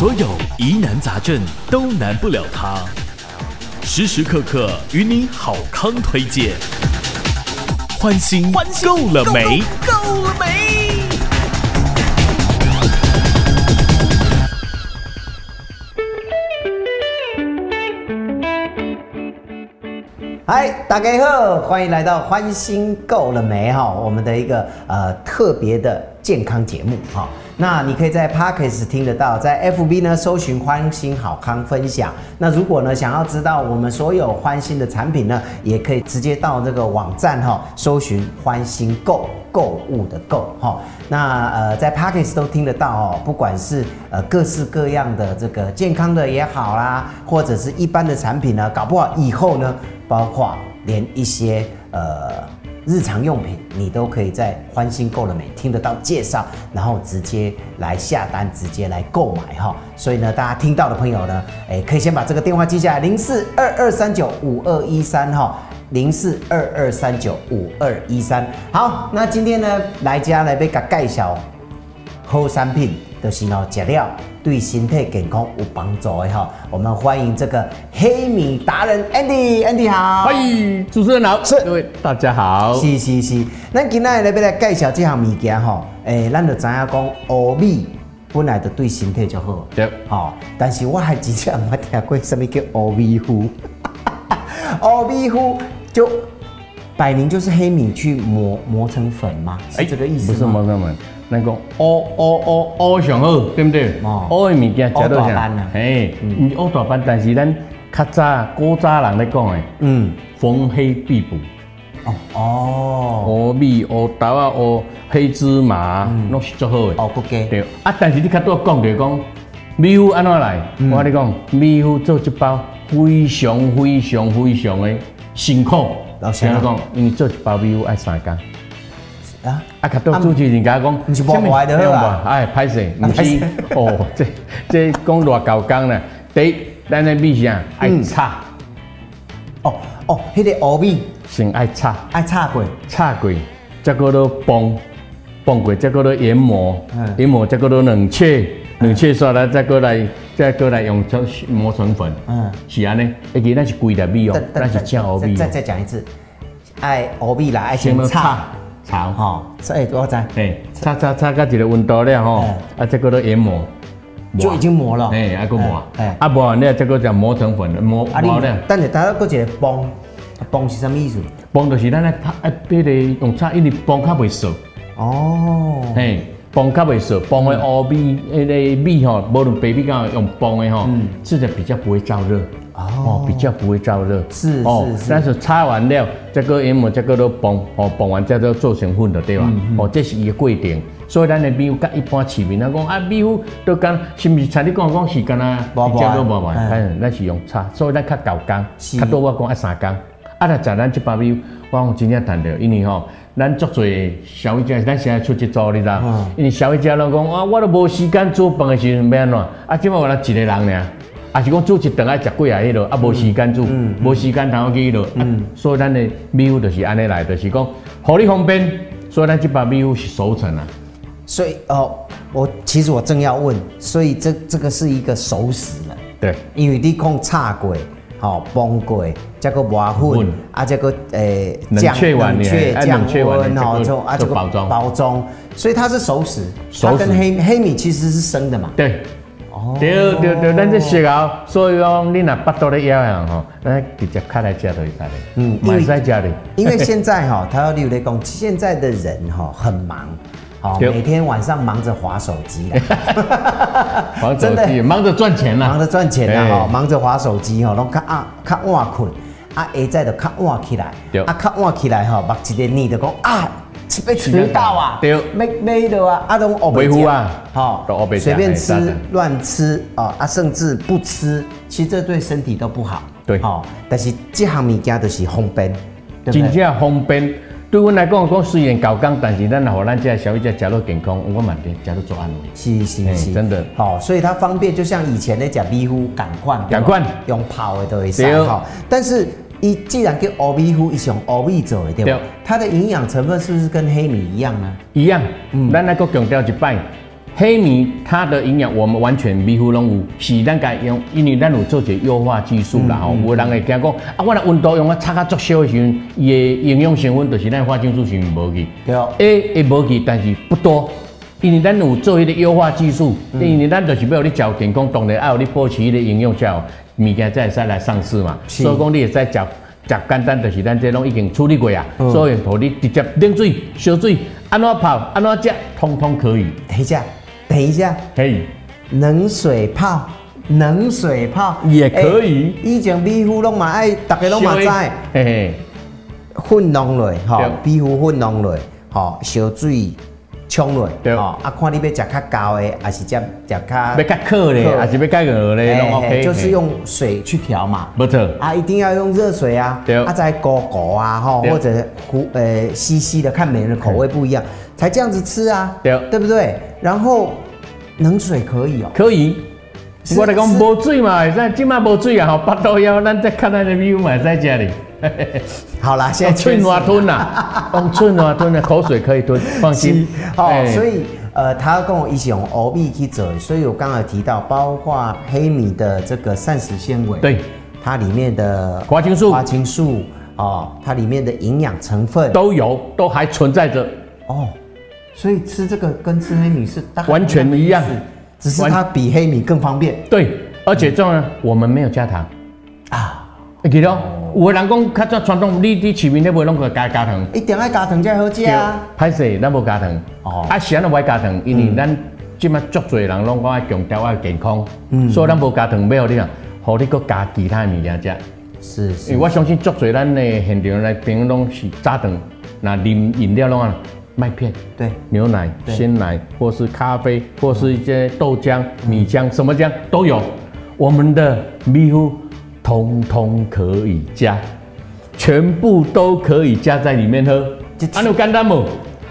所有疑难杂症都难不了他，时时刻刻与你好康推荐，欢心够了没？够了没？嗨，大家好，欢迎来到欢心够了没哈，我们的一个呃特别的健康节目哈。那你可以在 Podcast 听得到，在 FB 呢搜寻欢心好康分享。那如果呢想要知道我们所有欢心的产品呢，也可以直接到这个网站哈，搜寻欢心购购物的购哈。那呃在 Podcast 都听得到哦，不管是呃各式各样的这个健康的也好啦，或者是一般的产品呢，搞不好以后呢。包括连一些呃日常用品，你都可以在欢欣购了没听得到介绍，然后直接来下单，直接来购买哈。所以呢，大家听到的朋友呢，诶，可以先把这个电话记下来，零四二二三九五二一三哈，零四二二三九五二一三。好，那今天呢，来家来被个介绍好产品，就是呢，食料。对身体健康有帮助的哈，我们欢迎这个黑米达人 Andy，Andy 好，欢迎主持人好，是。各位大家好，是是是，咱今天来要来介绍这项物件哈，诶，咱就知影讲乌米本来就对身体就好，对，好，但是我还之前没听过什么叫乌米糊，乌米糊就摆明就是黑米去磨磨成粉吗？是这个意思吗？不是磨成粉。那个乌乌乌乌上好，对不对？乌的物件食到啥？嘿，嗯，乌大班，但是咱较早古早人咧讲的，嗯，逢黑必补。哦哦，乌米、乌豆啊、乌黑芝麻，拢是最好的。哦，不给。对，啊，但是你较多讲着讲米糊安怎来？我跟你讲，米糊做一包非常非常非常的辛苦。老师讲，因为做一包米糊要三工。啊！啊，较多主持人家讲，你是破坏的吧？哎，歹势，唔是哦，这这讲偌够工呢？第一，咱的米线爱炒。哦哦，迄个乌米先爱炒，爱炒过，炒过，再过落崩，崩过，再过落研磨，研磨，再过落冷却，冷却煞来，再过来，再过来用成磨成粉。嗯，是安尼，而且那是贵的米哦，那是正乌米。再再讲一次，爱乌米啦，爱先炒。炒哈，哎，我知哎，炒炒炒到一个温度了吼，啊，这个都研磨，就已经磨了。哎，还个磨，哎，啊磨，你这个叫磨成粉，磨磨了。但是大家搁一个崩，崩是什么意思？崩就是咱咧拍，哎，别个用炒，因为崩较袂熟。哦。嘿，崩较袂熟，崩的乌米，那个米吼，无论白米干用崩的吼，吃着比较不会燥热。哦，比较不会燥热，是哦，但是擦完了，这个研磨，这个都崩，哦，崩完再做做成粉的，对吧？哦，这是一个过程，所以咱的米糊甲一般市民来讲啊，米糊都讲，是不是？像你讲讲是干啊，比较都无嘛，哎，咱是用炒，所以咱较够工，较多我讲啊三工，啊，来食咱这包米糊，我讲真正谈到，因为吼，咱足侪消费者，咱现在出去做，你知道？因为消费者拢讲啊，我都无时间做饭的时阵要安怎？啊，今麦我来一个人尔。啊，是讲煮一顿爱食几啊？迄落啊，无时间煮，无时间通去迄落。嗯，所以咱的米糊就是安尼来，就是讲，互你方便。所以咱即把米糊是熟成啊。所以哦，我其实我正要问，所以这这个是一个熟食了。对，因为你讲炒过，好崩过，再个磨粉，啊，再个诶，冷却完，冷却降温，好，就啊这个包装包装，所以它是熟食。它跟黑黑米其实是生的嘛。对。对对对，咱这时候，所以讲你若巴肚咧痒痒吼，咱直接开来吃就可以了。嗯，买在家里。因为现在哈，他要例如讲，现在的人哈很忙，好每天晚上忙着划手机，滑手机，忙着赚钱呐，忙着赚钱呐哈，忙着划手机哈，拢较啊较晚困，啊下载就较晚起来，啊较晚起来哈，目一个你就讲啊。被迟到啊，对，没没的啊，阿东哦，维护啊，好，随便吃乱吃啊，啊，甚至不吃，其实这对身体都不好。对，好，但是这项物件就是方便，真正方便。对我来讲，讲虽然搞刚，但是咱让咱这消费者吃到健康，我蛮的，吃到做安慰。是是是，真的。好，所以它方便，就像以前的讲米糊，赶快赶快用泡的都会上好，但是。伊既然叫乌米糊，伊是用乌米做的，对吧？它的营养成分是不是跟黑米一样呢？一样。嗯，咱来个强调一摆，黑米它的营养我们完全米糊拢有，是咱家用，因为咱有做些优化技术啦吼。有人会惊讲啊，我的温度用啊差较足少的时阵，伊的营养成分就是咱花青素是无去，对，A 会无去，但是不多。因为咱有做迄个优化技术，因为咱就是要你脚健康，当然要有你保持迄个营养才有物件才会使来上市嘛。所以讲你会使食食简单，就是咱这拢已经处理过啊。所以互你直接冷水、烧水，安怎泡、安怎食，通通可以。等一下，等一下，可以。冷水泡，冷水泡也可以。以前米糊拢嘛爱，大家拢嘛知。嘿嘿。粉弄落，吼，米糊粉弄落，吼，烧水。冲落，对哦，啊，看你要食较高的，还是食食较要较渴的，还是要较热的，拢 OK。就是用水去调嘛，没错。啊，一定要用热水啊，对。啊，再勾勾啊，吼，或者糊，呃，稀稀的，看每人的口味不一样，才这样子吃啊，对，对不对？然后冷水可以哦，可以。我来讲无水嘛，现在今麦无水啊，吼，八道腰，咱再看咱的米嘛，在这里。好啦，现在吞呐，用寸瓦吞的口水可以吞，放心。好，所以呃，他跟我一起用欧米去做，所以我刚才提到，包括黑米的这个膳食纤维，对，它里面的花青素，花青素哦，它里面的营养成分。都有，都还存在着。哦。所以吃这个跟吃黑米是完全一样，只是它比黑米更方便。对，而且重要，我们没有加糖。啊，记得。有个人讲较早传统，你你市面你袂拢个加加糖，一定爱加糖才好食啊。歹势，咱无加糖。哦，啊，是安怎无爱加糖？因为咱即马足侪人拢讲爱强调爱健康，嗯所以咱无加糖，要互你啊，互你搁加其他物件食。是是。因为我相信足侪咱的现场来宾拢是早顿，那啉饮料拢啊麦片，对，牛奶、鲜奶，或是咖啡，或是一些豆浆、米浆，什么浆都有。我们的米糊。通通可以加，全部都可以加在里面喝。安怎简单无？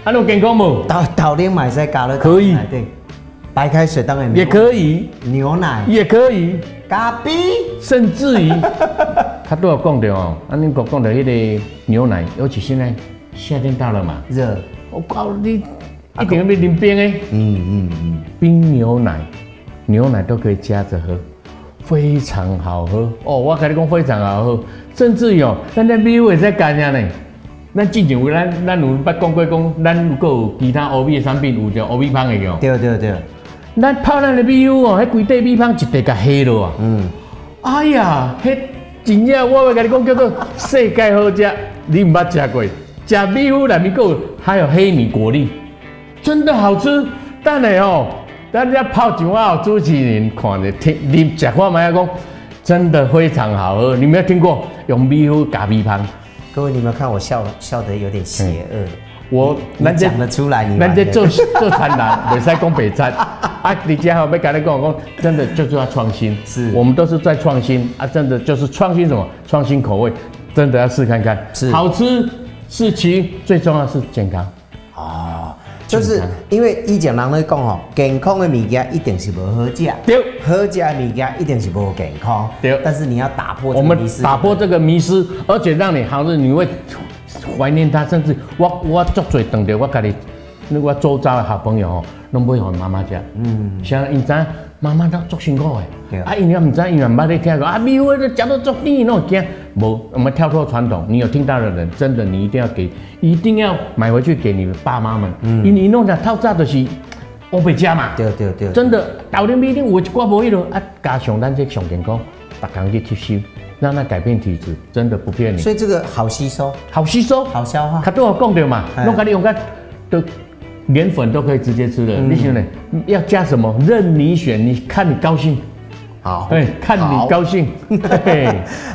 安怎健康无？豆豆奶买在加了可以。对，白开水当然也可以，牛奶也可以，咖啡，甚至于 他都有讲的哦。啊，你讲讲的迄个牛奶，尤其现在夏天到了嘛，热，我告诉你，一定要啉冰的。嗯嗯嗯，冰牛奶，牛奶都可以加着喝。非常好喝哦！我跟你讲非常好喝，甚至有咱这米糊也在干啥呢？咱之前有咱咱有捌讲过讲，咱如果有其他欧米的产品，有着欧米香的哟。对对对，咱泡咱的米糊哦，迄规块米香一块甲黑了啊！嗯，哎呀，迄真正我要跟你讲叫做世界好食，你毋捌食过？食米糊内面够还有黑米果粒，真的好吃，但系哦。大家泡酒啊，主持人看着听你讲话嘛，要讲真的非常好喝。你没有听过用米糊加米汤？各位，你们看我笑笑得有点邪恶。嗯、我你讲得出来，你人家做做餐难，袂使讲北餐 啊！你家好，要跟你讲讲，真的就是要创新。是，我们都是在创新啊！真的就是创新什么？创新口味，真的要试看看。是，好吃是其最重要是健康啊。就是因为以前人咧讲吼，健康的物件一定是无好食，对，好食的物件一定是无健康，对。但是你要打破这个迷思，我们打破这个迷失，而且让你好像你会怀念它，甚至我我做最等的我家里那个周遭的好朋友哦，拢买给妈妈食，嗯，像因在。妈妈都做辛苦的，啊，因为唔知，因为唔捌你听过，啊，米糊都食到足甜，喏，惊，无，我们跳脱传统，你有听到的人，真的，你一定要给，一定要买回去给你的爸妈们，嗯，因为弄只透早就是乌白食嘛，对对对，真的，豆奶米丁有一寡无迄落，啊，加上咱这上健康，逐工去吸收，让它改变体质，真的不骗你。所以这个好吸收，好吸收，好消化，他都有讲到嘛，拢甲你用个都。连粉都可以直接吃的，嗯、你选呢？要加什么？任你选，你看你高兴。好，对，看你高兴。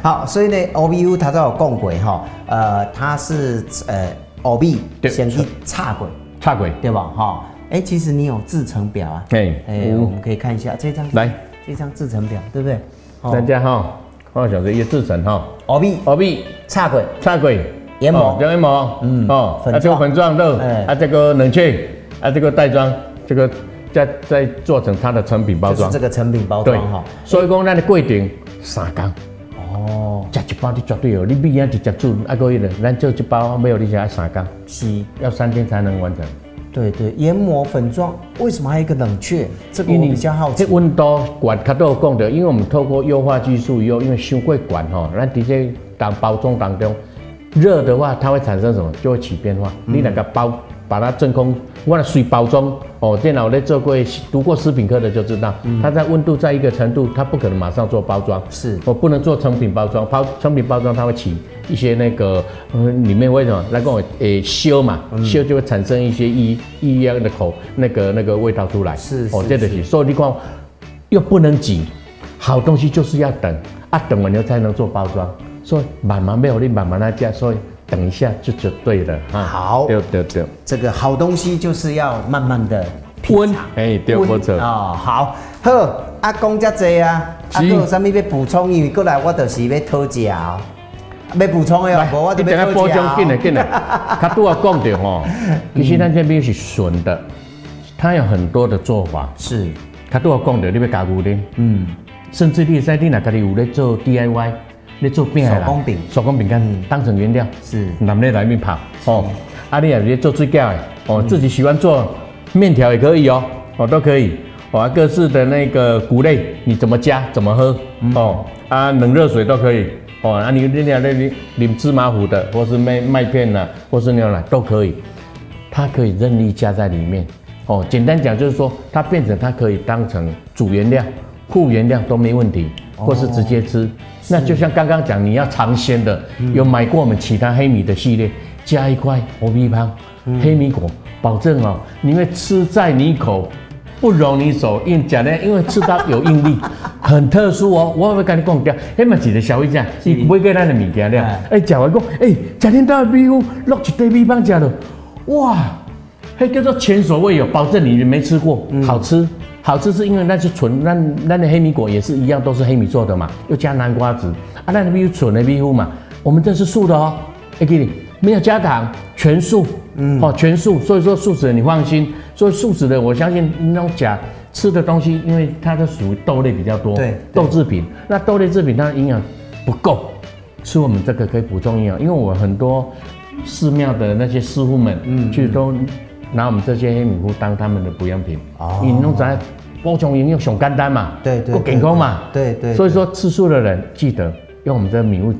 好，所以呢，OBU 它都有共轨哈，呃，它是呃，OB 先去差轨，差轨。对吧？哈，哎，其实你有制程表啊？对，哎，我们可以看一下这张，来，这张制程表，对不对？大家哈，我晓得一个制程哈，OB，OB 插轨，插轨。研磨，叫研磨，嗯，哦，啊，这个粉状肉，啊，这个冷却，啊，这个袋装，这个再再做成它的成品包装，这个成品包装哈。所以讲，咱的规定三工，哦，加一包你绝对有，你米啊直接煮，啊个月的，咱做一包没有你就要三工，是，要三天才能完成。对对，研磨粉状为什么还有一个冷却？这个我比较好奇。这温度管它都有讲的，因为我们透过优化技术以后，因为修贵管哈，那直接当包装当中热的话，它会产生什么？就会起变化。嗯、你那个包把它真空，忘了水包装哦。电脑在做过读过食品科的就知道，嗯、它在温度在一个程度，它不可能马上做包装。是，我不能做成品包装，包成品包装它会起。一些那个，嗯，里面为什么来跟我诶修嘛，烧就会产生一些异异样的口那个那个味道出来。是，是，哦，这个是，所以你看又不能急，好东西就是要等啊，等完了才能做包装。所以慢慢没有你慢慢来加，所以等一下就就对了啊。好，对对对，这个好东西就是要慢慢的温，哎，对不错。啊。好，好，阿公家这啊，阿公有啥物要补充？因为过来我就是要讨价。要补充的哦，你等下包装进来进来，他都要讲的哦。其实咱这边是纯的，他有很多的做法，是，他都要讲的，你要加固的，嗯，甚至你在你那家里有在做 DIY，你做饼手工饼，手工饼干当成原料，是，拿来来面泡哦。啊，你也做水饺的哦，自己喜欢做面条也可以哦，哦都可以，哦各式的那个谷类，你怎么加怎么喝哦，啊冷热水都可以。哦，啊，你你俩那你淋芝麻糊的，或是麦麦片呐，或是牛奶都可以，它可以任意加在里面。哦，简单讲就是说，它变成它可以当成主原料、副原料都没问题，或是直接吃。哦、那就像刚刚讲，你要尝鲜的，嗯、有买过我们其他黑米的系列，加一块欧米汤黑米果，保证哦，你会吃在你口。不容你手，因为讲呢，因为吃到有应力，很特殊哦。我会跟你讲掉，那么几个小一件，你不会给他的米条了。哎，讲完讲，哎，家庭大米糊落一堆米棒吃了，哇，那叫做前所未有，保证你没吃过，好吃，好吃是因为那是纯，那那的黑米果也是一样，都是黑米做的嘛，又加南瓜子啊，那米纯的米糊嘛，我们这是素的哦，哎，给你没有加糖，全素，嗯，哦，全素，所以说素食的你放心。所以素食的，我相信那种假吃的东西，因为它是属于豆类比较多，对，豆制品。那豆类制品它的营养不够，吃我们这个可以补充营养。因为我很多寺庙的那些师傅们，嗯，其实都拿我们这些黑米糊当他们的补养品。哦，你弄在补充营养上简单嘛，对对，够健康嘛，对对。所以说吃素的人记得用我们这个米糊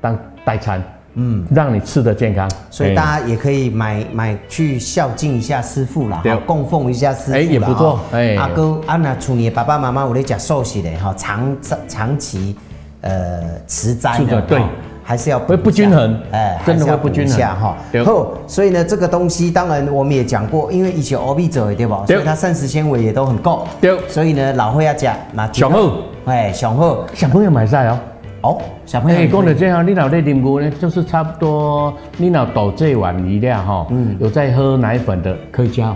当代餐。嗯，让你吃的健康，所以大家也可以买买去孝敬一下师傅啦，好供奉一下师傅啦，哎也不错，哎。阿哥阿那处你爸爸妈妈我在讲寿喜的哈，长长期呃持斋的对，还是要会不均衡，哎真的会不均衡。哈。然后所以呢这个东西当然我们也讲过，因为以前欧米者对吧，所以它膳食纤维也都很够，对，所以呢老会要讲嘛，上好，哎上好，小朋友买菜哦。哦，小朋友，哎讲到这样，你老在啉牛呢，就是差不多，你老倒这碗饮料哈，嗯，有在喝奶粉的可以加，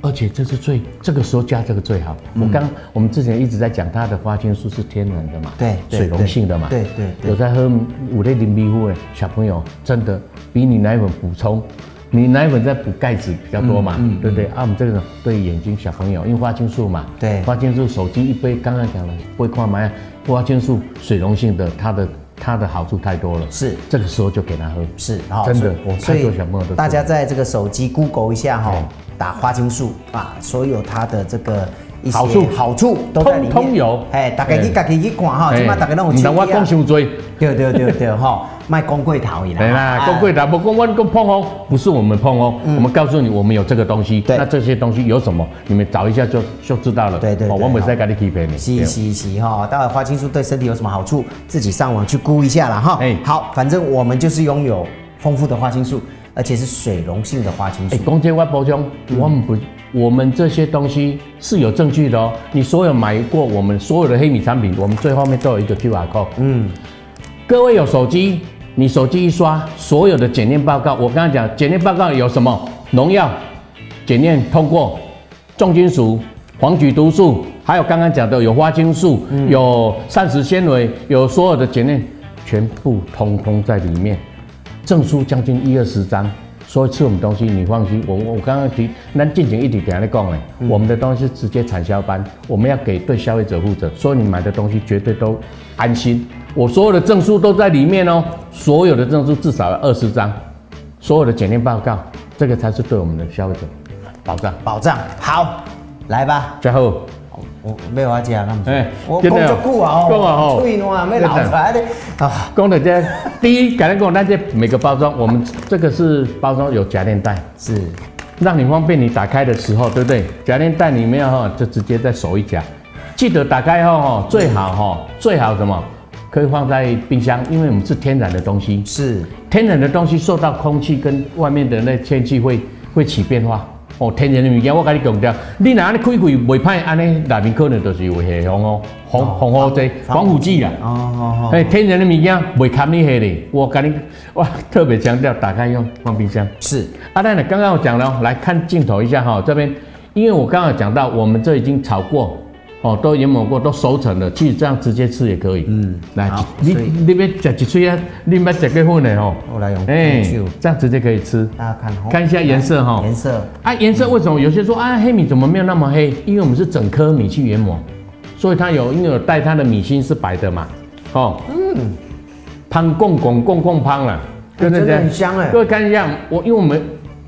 而且这是最这个时候加这个最好。我刚我们之前一直在讲它的花青素是天然的嘛，对，水溶性的嘛，对对，有在喝五类零皮肤的小朋友，真的比你奶粉补充，你奶粉在补钙质比较多嘛，对不对？啊，我们这个对眼睛小朋友，因为花青素嘛，对，花青素手机一杯，刚刚讲了，不会看嘛。花青素水溶性的，它的它的好处太多了，是这个时候就给他喝，是真的。我太多小朋友都，大家在这个手机 Google 一下哈，打花青素啊，所有它的这个一些好处好处都在里面，通有。哎，大家去大家去看哈，起码大家让我听。我讲伤多，对对对对哈。卖公贵桃一样，对 啦，公贵桃不公关公碰哦，不是我们碰哦，我们告诉你我们有这个东西，那这些东西有什么，你们找一下就就知道了。对对，我们再给你匹配你。是是是哈，待会花青素对身体有什么好处，自己上网去估一下了哈。哎，好，反正我们就是拥有丰富的花青素，而且是水溶性的花青素。哎，公鸡外包装，我们不，我们这些东西是有证据的哦。你所有买过我们所有的黑米产品，我们最后面都有一个 QR code。嗯，各位有手机。你手机一刷，所有的检验报告，我刚刚讲检验报告有什么？农药检验通过，重金属、黄曲毒素，还有刚刚讲的有花青素，嗯、有膳食纤维，有所有的检验，全部通通在里面。证书将近一二十张，所以吃我们东西你放心。我我刚刚提，那进行一点点来讲呢，嗯、我们的东西是直接产销班，我们要给对消费者负责，所以你买的东西绝对都安心。我所有的证书都在里面哦，所有的证书至少有二十张，所有的检验报告，这个才是对我们的消费者保障，保障。好，来吧。最后。我没有要讲，那么哎，我工作苦啊，吼，脆软没老出来的啊。讲到这 第一，刚才讲那些每个包装，我们这个是包装有夹链袋，是让你方便你打开的时候，对不对？夹链袋里面哈，就直接在手一夹，记得打开后哈，最好哈，最好什么？可以放在冰箱，因为我们是天然的东西，是天然的东西受到空气跟外面的那天气会会起变化。哦，天然的物件我跟你强调，你若安尼开开未歹，安尼内面可能就是有下红哦，防防腐剂防腐剂啦。哦哦哦。哎，天然的物件未看你黑的，我跟你 我特别强调，打开用放冰箱。是。阿蛋呢，刚刚我讲了，来看镜头一下哈，这边，因为我刚刚讲到，我们这已经炒过。哦，都研磨过，都熟成了，其实这样直接吃也可以。嗯，来，你你别吃一脆啊，你别吃过分的哦。我来用，哎，这样直接可以吃。大家看，看一下颜色哈。颜色啊，颜色为什么有些说啊黑米怎么没有那么黑？因为我们是整颗米去研磨，所以它有因为有带它的米芯是白的嘛。哦，嗯，香贡贡贡贡香了，真的很香哎。各位看一下，我因为我们。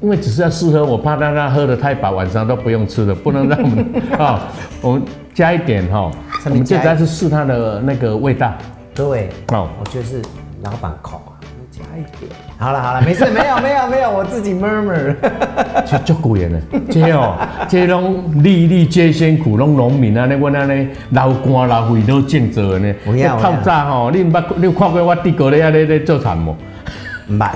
因为只是要试喝，我怕大家喝的太饱，晚上都不用吃了，不能让我们啊，我们加一点哈，我们就主要是试它的那个味道。对，哦，我觉得是老板口啊，加一点。好了好了，没事，没有没有没有，我自己 murmur。这足贵的呢，这哦，这拢粒粒皆辛苦，拢农民啊，那我那呢，老干老肥都种做的呢。不要透早吼，你唔捌你有看过我弟哥咧咧咧做田无？唔捌。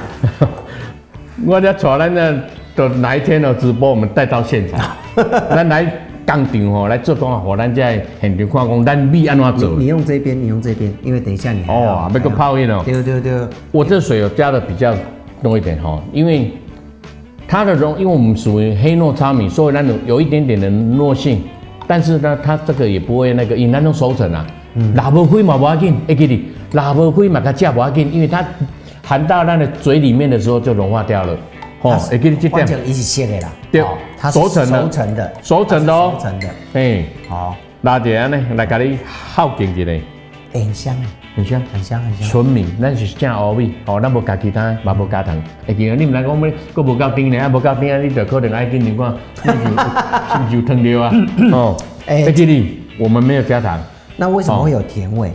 我在带咱呢，到哪一天哦直播，我们带到现场，咱来工厂吼来做工啊，和咱在现场看讲，咱米安怎做？你用这边，你用这边，因为等一下你哦，要个泡印哦。对对对，我这水有加的比较多一点哈，因为它的溶，因为我们属于黑糯糙米，所以那种有一点点的糯性，但是呢，它这个也不会那个，因为那种熟成啊，拉不开嘛不要紧，会记得拉不开嘛它加不要紧，因为它。含到那个嘴里面的时候就融化掉了，哦，会给你这样一起切的啦，对，它熟成的，熟成的，熟成的哦，熟成的，哎，好，那这样呢来给你好点起来，很香。哎，很香，很香很香，纯米，咱是正乌米，哦，咱无加其他，嘛无加糖，会记得你们来讲咩，佫无够甜呢，啊无够甜啊，你就可能爱跟你讲，是不是有糖尿啊？哦，哎。记得我们没有加糖，那为什么会有甜味？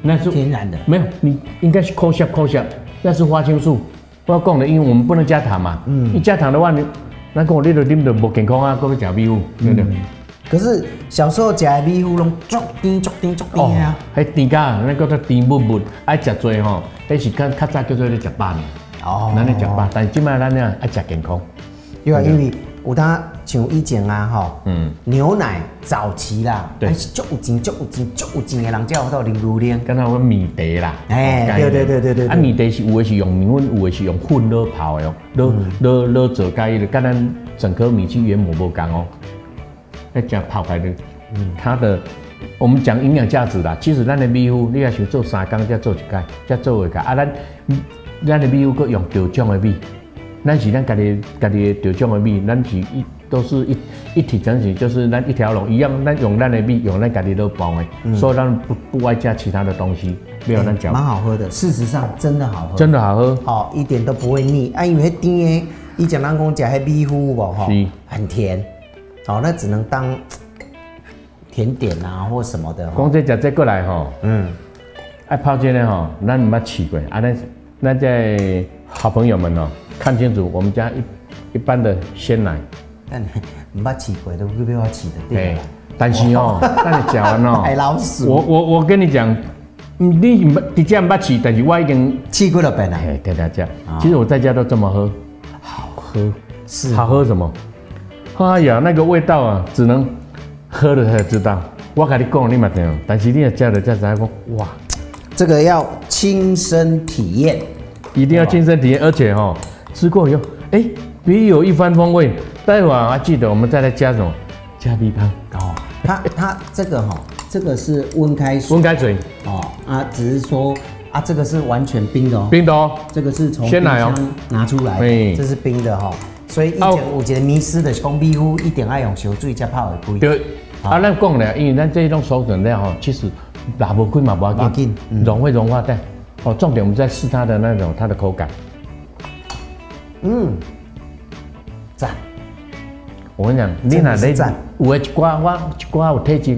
那是天然的，没有，你应该是抠下抠下，那是花青素。我要讲的，因为我们不能加糖嘛。嗯，一加糖的话，你那跟我你都啉着无健康啊，搁要食米糊，对不对？可是小时候吃的米糊拢足甜足甜足甜啊。还甜噶，那叫做甜不不，爱吃多吼，那是较较早叫做咧吃饱呢。哦，咱咧吃饱，但是今麦咱咧爱吃健康。因为因为有当像以前啊吼，嗯，牛奶早期啦，对，足有钱足有钱足有钱的人才有法度啉牛奶，跟他说米茶啦，哎，对对对对对，啊米茶是有的是用米粉，有的是用混热泡的哦，热热热做加伊的，跟咱整颗米去研磨不同哦，那这样泡开的，嗯，它的我们讲营养价值啦，其实咱的米糊你要想做三工再做一盖，再做一盖啊，咱咱的米糊搁用调种的米。咱是咱家己家己的稻种的米，咱是一都是一一体成型，就是咱一条龙一样，咱用咱的米，用咱家己的包的，嗯、所以咱不不外加其他的东西，没有咱讲。蛮、欸、好喝的，事实上真的好喝，真的好喝，好一点都不会腻啊，因为甜的，以前人讲讲迄米糊无吼，是很甜，好，那只能当 甜点啊或什么的。讲这食这过来吼，嗯，爱泡这个吼，咱唔捌试过，啊，咱咱在好朋友们哦。看清楚，我们家一一般的鲜奶，但你唔捌试过，都不必我试的对。但是哦，那你讲完哦，海 老鼠。我我我跟你讲，你唔你家唔捌试，但是我已经试过了本来。对大家，其实我在家都这么喝，好喝，是好喝什么？哎呀，那个味道啊，只能喝了才知道。我跟你讲，你嘛听，但是你要加了加啥讲？哇，这个要亲身体验，一定要亲身体验，而且哈。吃过以后，哎，别有一番风味。待会儿还记得我们再来加什么？加米汤哦。它它这个哈，这个是温开水。温开水哦啊，只是说啊，这个是完全冰的哦。冰的哦。这个是从鲜奶哦拿出来的，这是冰的哈。所以以前我觉得迷失的红米糊一定爱用烧水加泡的贵。对。啊，咱讲呢，因为咱这种熟成料哈，其实拿不开嘛，不要紧，融会融化的。哦，重点我们在试它的那种它的口感。嗯，赞，我跟你讲，你哪里有一寡我一寡有体质，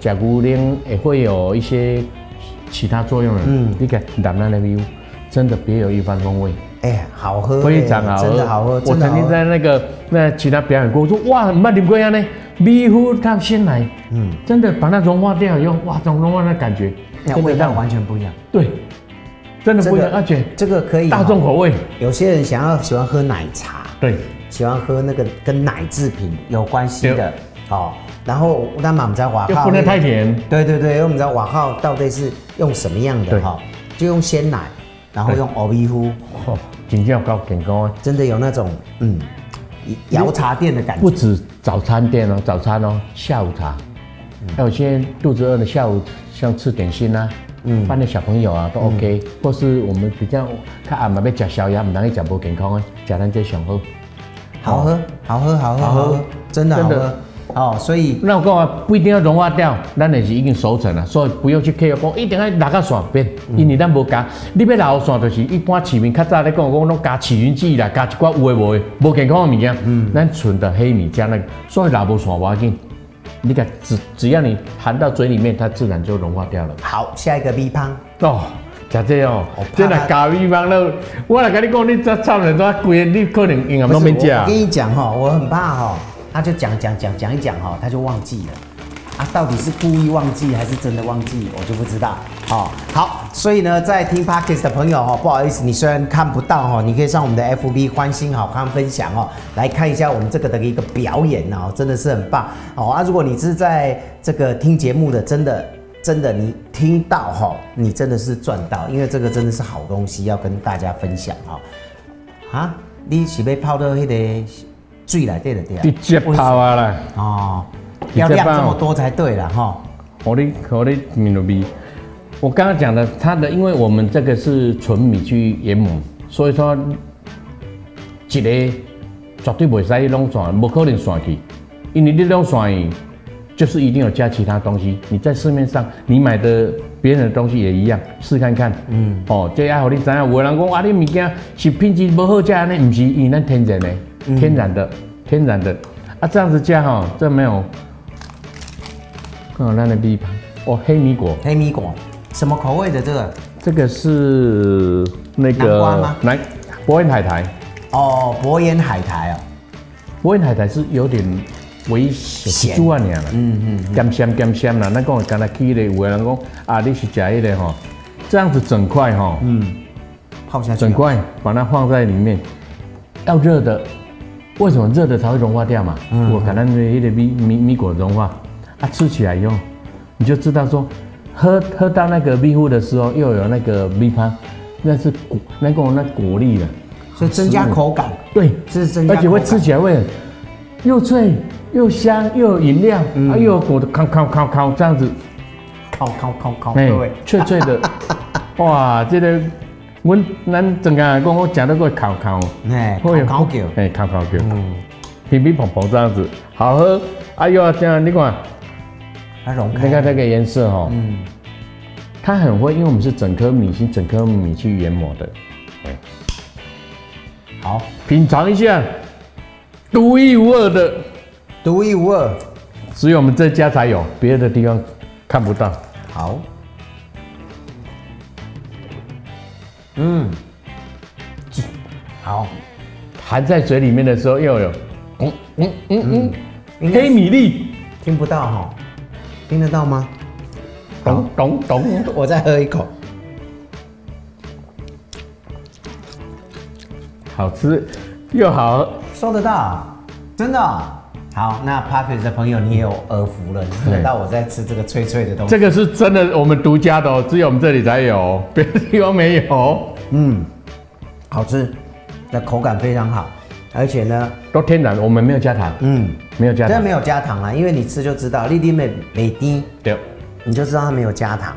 讲定食牛奶也会有一些其他作用的。嗯，你看南南的米真的别有一番风味。哎、欸，好喝，非常好喝，真的好喝。我曾经在那个那其他表演过，我说哇，你们过样呢？米糊它鲜奶，嗯，真的把它融化掉以后，哇，这种融化的感觉，那味道完全不一样。对，真的不一样，而且这个可以大众口味。有些人想要喜欢喝奶茶，对，喜欢喝那个跟奶制品有关系的，哦。然后那么我们在瓦号，不能太甜。对对对，因为我们在瓦号到底是用什么样的哈？就用鲜奶，然后用欧米糊，哦，真正够健康，真的有那种嗯。摇茶店的感觉，不止早餐店哦，早餐哦，下午茶，还有些肚子饿的下午，像吃点心啊，嗯，饭的小朋友啊都 OK，或是我们比较看阿妈要吃宵夜，唔容易吃不健康啊，吃咱这上好，好喝，好喝，好喝，好喝，真的好喝。哦，所以那我讲啊，不一定要融化掉，咱也是已经熟成了，所以不用去刻意讲一定要拉个线边，因为咱无加，你要拉线就是一般市民较早咧讲讲拢加起云剂啦，加一寡有诶无诶，无健康诶物件，嗯，咱纯的黑米加那个，所以拉无线无要紧，你看只只要你含到嘴里面，它自然就融化掉了。好，下一个 B 胖哦，食这哦，真的加米香了，我来跟你讲，你这差人多贵，你可能应该都没食。我跟你讲哈，我很怕哈。他就讲讲讲讲一讲哈，他就忘记了啊，到底是故意忘记还是真的忘记，我就不知道。好，好，所以呢，在听 Podcast 的朋友哈，不好意思，你虽然看不到哈，你可以上我们的 FB 欢欣好康分享哦，来看一下我们这个的一个表演哦，真的是很棒哦啊！如果你是在这个听节目的，真的真的你听到哈，你真的是赚到，因为这个真的是好东西要跟大家分享哈。啊，你是被泡到那个？水来对的对啊，直接泡啊啦！哦，要量这么多才对了哈。我的我的米糯米，我刚刚讲的，它的因为我们这个是纯米去研磨，所以说一个绝对不会使弄散，不可能散去，因为你弄散，就是一定有加其他东西。你在市面上你买的别人的东西也一样，试看看。嗯，哦，这样好你知影，有人讲啊，你物件是品质不好加呢，不是因为咱天然的。天然的，天然的啊，这样子加哈，这没有，看我那的地方哦，黑米果，黑米果，什么口味的这个？这个是那个南瓜吗？南伯烟海苔。哦，伯烟海苔啊，伯烟海苔是有点微咸，猪啊娘了，嗯嗯，咸咸咸咸啦，那讲刚才去的有人讲啊，你是加一点哈，这样子整块哈，嗯，泡下去，整块把它放在里面，要热的。为什么热的才会融化掉嘛？嗯、我可能有点米米米果融化，啊，吃起来以后，你就知道说，喝喝到那个米糊的时候，又有那个米汤，那是果那个那果粒了，所以增加口感。对，是增加，而且会吃起来会又脆又香又有饮料，嗯、啊，又有果的烤烤烤烤这样子，烤烤烤烤，哎，脆脆的，哇，这个。我咱整个讲我讲到过烤烤，哎，烤烤叫，哎，烤烤叫，嗯，乒乒乓乓这样子，好喝。哎呦，这样你看，它融开，你看这个颜色哈，嗯，它很会，因为我们是整颗米心，整颗米去研磨的，对，好，品尝一下，独一无二的，独一无二，只有我们这家才有，别的地方看不到。好。嗯，好，含在嘴里面的时候又有，嗯嗯嗯嗯，黑米粒。听不到哈，听得到吗？咚咚咚，我再喝一口，好吃又好，收得到，真的。好，那 Podcast 的朋友你也有耳福了，你看到我在吃这个脆脆的东西。这个是真的，我们独家的哦，只有我们这里才有，别的地方没有。嗯，好吃，那口感非常好，而且呢，都天然，我们没有加糖。嗯，没有加糖，真的没有加糖啊，因为你吃就知道，粒粒美美滴，对，你就知道它没有加糖。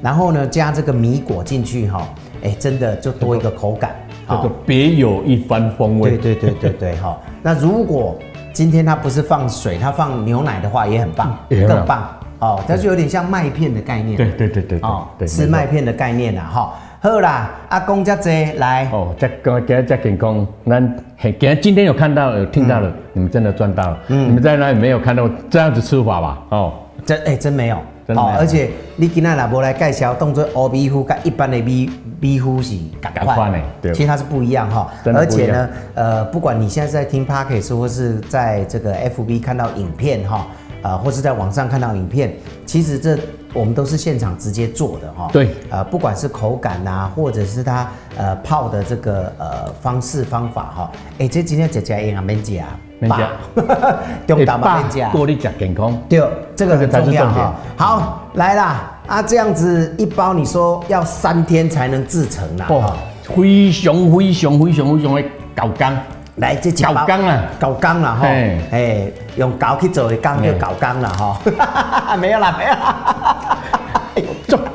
然后呢，加这个米果进去哈，哎，真的就多一个口感，这个别有一番风味。对对对对对哈，那如果今天它不是放水，它放牛奶的话也很棒，更棒。哦，它就有点像麦片的概念。对对对对，哦，吃麦片的概念啊哈。好啦，阿公家姐来。哦，这个今日这健康，咱今天今天有看到有听到了，嗯、你们真的赚到了。嗯，你们在那里没有看到这样子吃法吧？哦，真哎、欸、真没有，真的。哦，而且你今天若无来介绍，当做欧米糊跟一般的米米糊是同款的，对，其实它是不一样哈。而且呢，呃，不管你现在在听 Podcast 或是在这个 FB 看到影片哈。呃，或是在网上看到影片，其实这我们都是现场直接做的哈。对，呃，不管是口感呐、啊，或者是它呃泡的这个呃方式方法哈。哎，这今天姐姐用啊免加，免加，中大嘛免加，多你吃健康。对，这个很重要哈。好，来啦，啊，这样子一包你说要三天才能制成啦，哦，非常非常非常非常的高工。来，这一包。高工啊，高工啦哈，哎，用搞去做的工叫搞工啦哈，没有啦，没有啦，做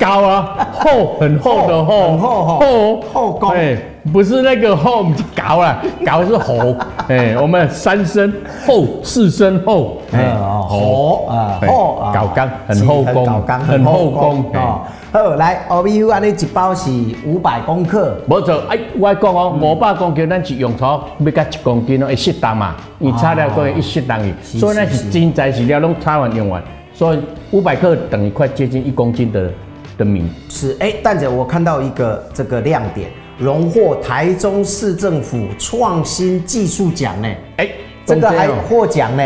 高啊，厚，很厚的厚，很厚，厚厚工，哎，不是那个厚，高啦，高是厚，哎，我们三声厚，四声厚，哎，厚啊，厚啊，高刚，很厚工，很厚工啊。好，来，，O B U 安尼一包是五百公克，没错。哎，我讲哦，五百公克，咱是用粗要加一公斤哦，会适当嘛，你炒料都会一适当的，所以那是真材实料，拢差完用完，所以五百克等于快接近一公斤的的名。是，哎，蛋姐，我看到一个这个亮点，荣获台中市政府创新技术奖呢，哎，这个还获奖呢，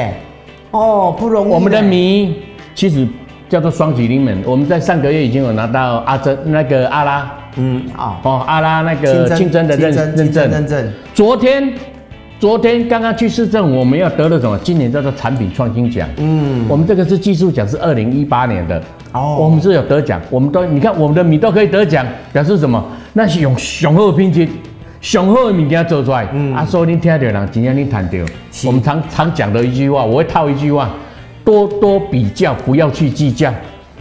哦，不容易。我们的米其实。叫做双喜临门，我们在上个月已经有拿到阿珍那个阿拉，嗯啊哦阿拉那个清真的认认证认证。昨天昨天刚刚去市政，我们要得了什么？今年叫做产品创新奖。嗯，我们这个是技术奖，是二零一八年的。哦，我们是有得奖，我们都你看我们的米都可以得奖，表示什么？那是用雄厚品质、雄厚的物件做出来。嗯，啊，所以你听到人，今天你谈到，我们常常讲的一句话，我会套一句话。多多比较，不要去计较。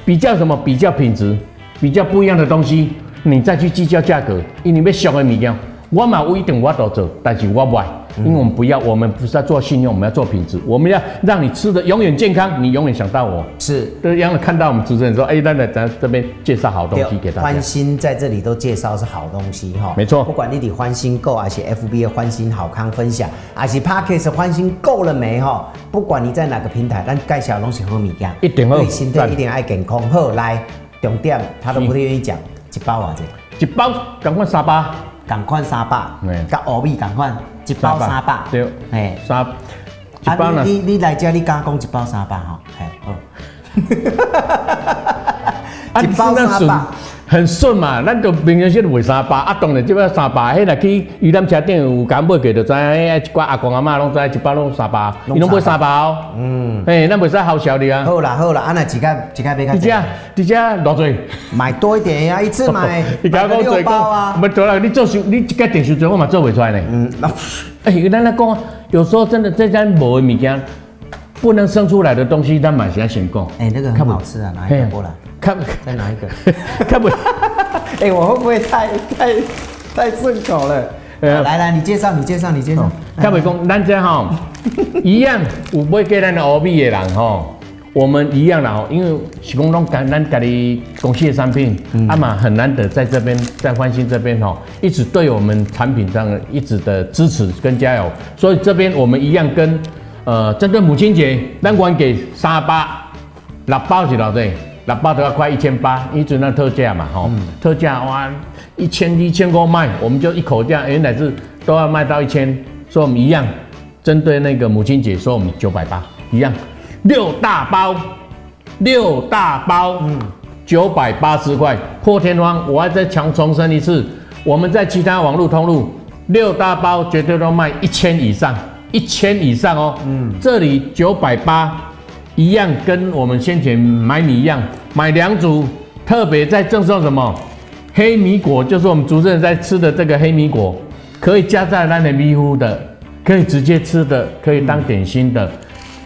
比较什么？比较品质，比较不一样的东西，你再去计较价格，因为要俗的物件，我嘛有一定我都做，但是我不爱。因为我们不要，我们不是要做信用，我们要做品质。我们要让你吃的永远健康，你永远想到我。是，这样的看到我们主持人说，哎，那咱这边介绍好东西给大家。欢心在这里都介绍是好东西哈，没错。不管你的欢欣购，还是 FB 的欢心好康分享，还是 Podcast 欢欣购了没哈？不管你在哪个平台，但介绍拢是好米样，一定好，对身体一定爱健康。好，来重点，他都不太愿意讲，一包啊这，一包赶快三百，赶快三百，跟欧米赶快。一包三百，对，哎，三，一包呢？你你来这你敢讲一包三百哈，哎，哦，一包三百，很顺嘛，咱就平常时都卖三百，啊，当然即摆三百，迄若去鱼篮车顶有敢买过，就知影，一寡阿公阿嬷拢知一包拢三百，伊拢买三百哦，嗯，哎，咱袂使好笑的啊。好啦好啦，安尼一家一家买较多。直接偌济？买多一点呀，一次买 买六包啊。不对了，你做收，你一家电视做我嘛做袂出来呢。嗯，哎，咱来讲，有时候真的这家无的物件，不能生出来的东西，咱买先先讲。哎，那个很好吃啊，拿一个过来。看，再拿一个。看不？哎，我会不会太太太顺口了？呃来来，你介绍，你介绍，你介绍。看不讲，咱这哈 一样，有买给咱的欧米的人哈。我们一样啦，因为是讲拢咱咱家己公司的产品，嗯、啊嘛很难得在这边在欢欣这边吼，一直对我们产品上一直的支持跟加油，所以这边我们一样跟呃针对母亲节，咱管给三八六包是多少？六包都要快一千八，一直那特价嘛吼，嗯、特价哇一千一千多卖，我们就一口价原来是都要卖到一千，所以我们一样针对那个母亲节，说我们九百八一样。六大包，六大包，嗯，九百八十块。破天荒，我还再强重申一次，我们在其他网络通路六大包绝对都卖一千以上，一千以上哦，嗯，这里九百八一样，跟我们先前买米一样，买两组，特别在赠送什么黑米果，就是我们主持人在吃的这个黑米果，可以加在那里米糊的，可以直接吃的，可以当点心的。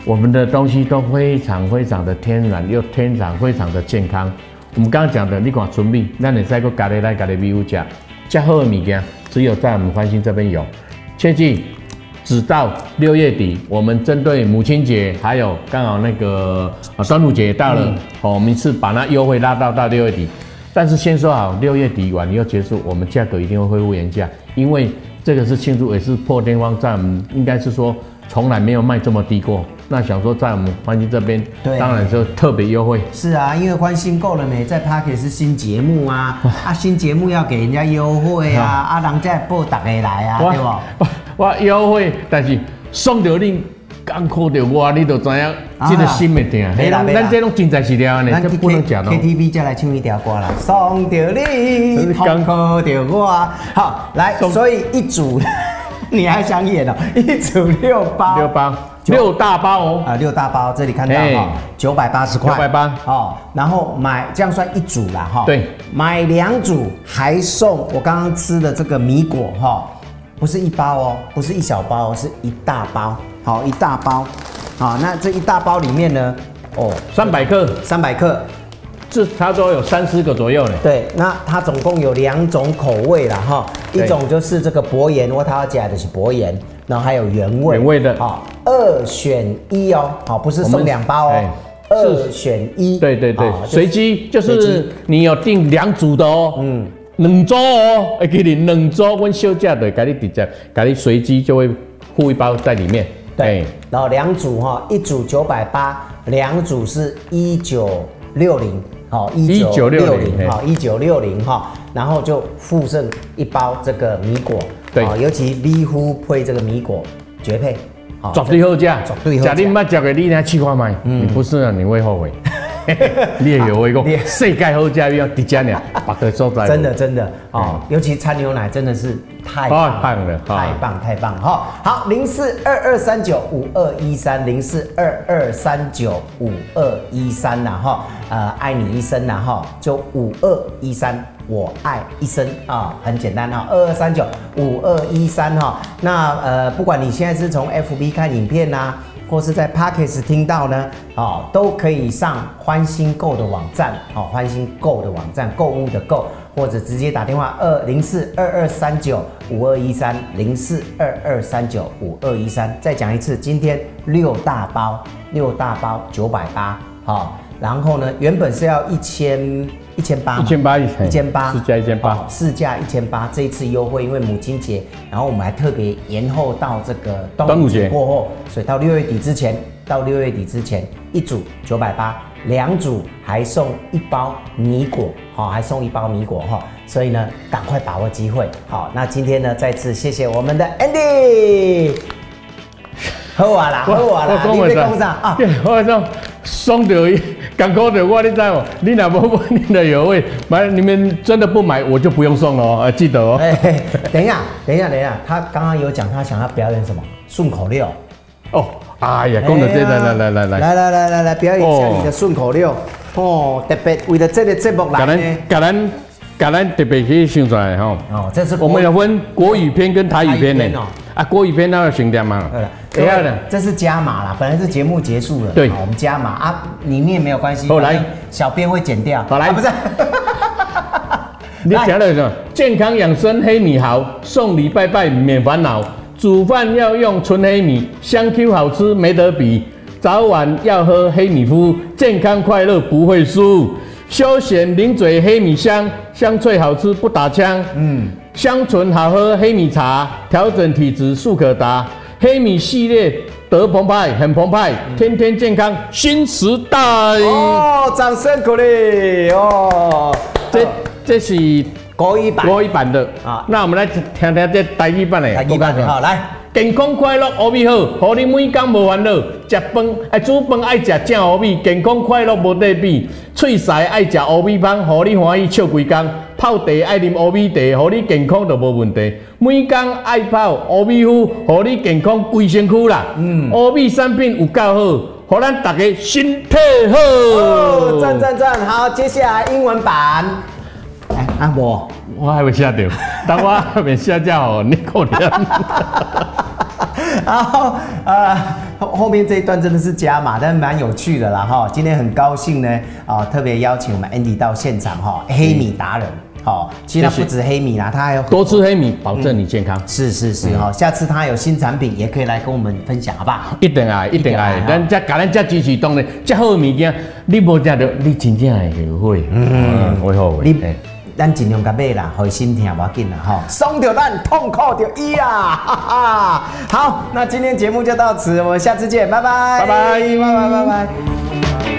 我们的东西都非常非常的天然，又天然非常的健康。我们刚刚讲的，你讲纯米，那你再个咖喱来咖喱米糊加加好的米羹，只有在我们欢欣这边有。切记，直到六月底，我们针对母亲节，还有刚好那个啊端午节到了，哦、嗯，我们是把那优惠拉到到六月底。但是先说好，六月底完以后结束，我们价格一定会恢复原价，因为这个是庆祝，也是破天荒，在我们应该是说从来没有卖这么低过。那想说在我们欢欣这边，对，当然就特别优惠。是啊，因为欢欣够了没，在 Podcast 是新节目啊，啊新节目要给人家优惠啊，啊人家报大家来啊，对吧？我优惠，但是送到你。艰苦的我，你就知影，这个心没定。嘿，啦咱这种真材实料呢，这不能讲咯。KTV 再来唱一条歌啦，送到你，艰苦的我。好，来，所以一组，你还想演哦？一组六包，六包，六大包哦。啊，六大包，这里看到哈，九百八十块，九百八。哦，然后买这样算一组啦哈。对，买两组还送我刚刚吃的这个米果哈，不是一包哦，不是一小包哦，是一大包。好，一大包，好，那这一大包里面呢，哦，三百克，三百克，这差不多有三十个左右呢。对，那它总共有两种口味啦，哈，一种就是这个薄盐，我它要加的是薄盐，然后还有原味，原味的，好，二选一哦，好，不是送两包哦，二选一，对对对，随机就是你有订两组的哦，嗯，两组哦，会给你两组，我小姐的给你直接给你随机就会附一包在里面。对，然后两组哈，一组九百八，两组是一九六零，好，一九六零，好，一九六零哈，然后就附赠一包这个米果，对，尤其米糊配这个米果绝配，好，绝对好吃，绝对好吃，假你妈交给你来试看卖，嗯，你不是啊，你会后悔。你也有一个世界好佳要迪迦鸟，把它收在。真的真的哦，尤其掺牛奶真的是太棒了，太棒太棒哈！好，零四二二三九五二一三零四二二三九五二一三呐哈，呃，爱你一生呐哈，就五二一三，我爱一生啊，很简单哈，二二三九五二一三哈，那呃，不管你现在是从 FB 看影片呐。或是在 Podcast 听到呢，哦，都可以上欢欣购的网站，哦，欢欣购的网站，购物的购，或者直接打电话二零四二二三九五二一三零四二二三九五二一三，再讲一次，今天六大包，六大包九百八，好，然后呢，原本是要一千。一千八，一千八，一千八，市价一千八，市价一千八。这一次优惠，因为母亲节，然后我们还特别延后到这个端午节过后，所以到六月底之前，到六月底之前，一组九百八，两组还送一包米果，好，还送一包米果哈。所以呢，赶快把握机会。好，那今天呢，再次谢谢我们的 Andy，喝完啦，喝完啦，你别讲啥啊，我说送掉一。刚过的我，你知吗？你哪不问你的有味买？你们真的不买，我就不用送了哦。记得哦。哎，等一下，等一下，等一下，他刚刚有讲他想要表演什么顺口溜。哦，哎呀，讲的这来来来来来来来来来来表演一下你的顺口溜。哦，特别为了这个节目来呢。橄榄橄榄特别去想出来哈。哦，这是我们要分国语篇跟台语篇呢。啊，国语篇那个选点嘛。等下的，这是加码啦，本来是节目结束了，对，我们加码。啊，里面没有关系，后来。小编会剪掉，好来，不是，你讲的什么？健康养生黑米好，送礼拜拜免烦恼，煮饭要用纯黑米，香 Q 好吃没得比，早晚要喝黑米糊，健康快乐不会输，休闲零嘴黑米香，香脆好吃不打枪，嗯，香醇好喝黑米茶，调整体质速可达。黑米系列得澎湃，很澎湃，天天健康新时代哦！掌声鼓励哦！这这是国语版，国语版的啊。那我们来听听这台语版的。台语版的好来。健康快乐乌米好，互你每天无烦恼。食饭爱煮饭爱食正乌米，健康快乐无得比。喙舌爱食乌米芳，互你欢喜笑规工。泡茶爱啉乌米茶，互你健康都无问题。每天爱泡乌米敷，互你健康规身躯啦。嗯，乌米产品有够好，互咱大家身体好。哦，赞赞赞！好，接下来英文版。哎，阿伯，我还没下掉，等我还没下架哦，你可怜。然后呃后后面这一段真的是加码，但是蛮有趣的啦哈。今天很高兴呢啊，特别邀请我们 Andy 到现场哈，黑米达人好，其实它不止黑米啦，它还有多吃黑米，保证你健康。是是是哈，下次它有新产品，也可以来跟我们分享，好不好？一定啊，一定啊，咱这甲咱这支持，当然这好的物件，你无食到，你真正会后悔。嗯，会后悔。你，咱尽量甲买啦，会心疼无要紧啦，哈，爽着咱，痛苦着伊啊，哈哈。好，那今天节目就到此，我们下次见，拜拜，拜拜，拜拜，拜拜。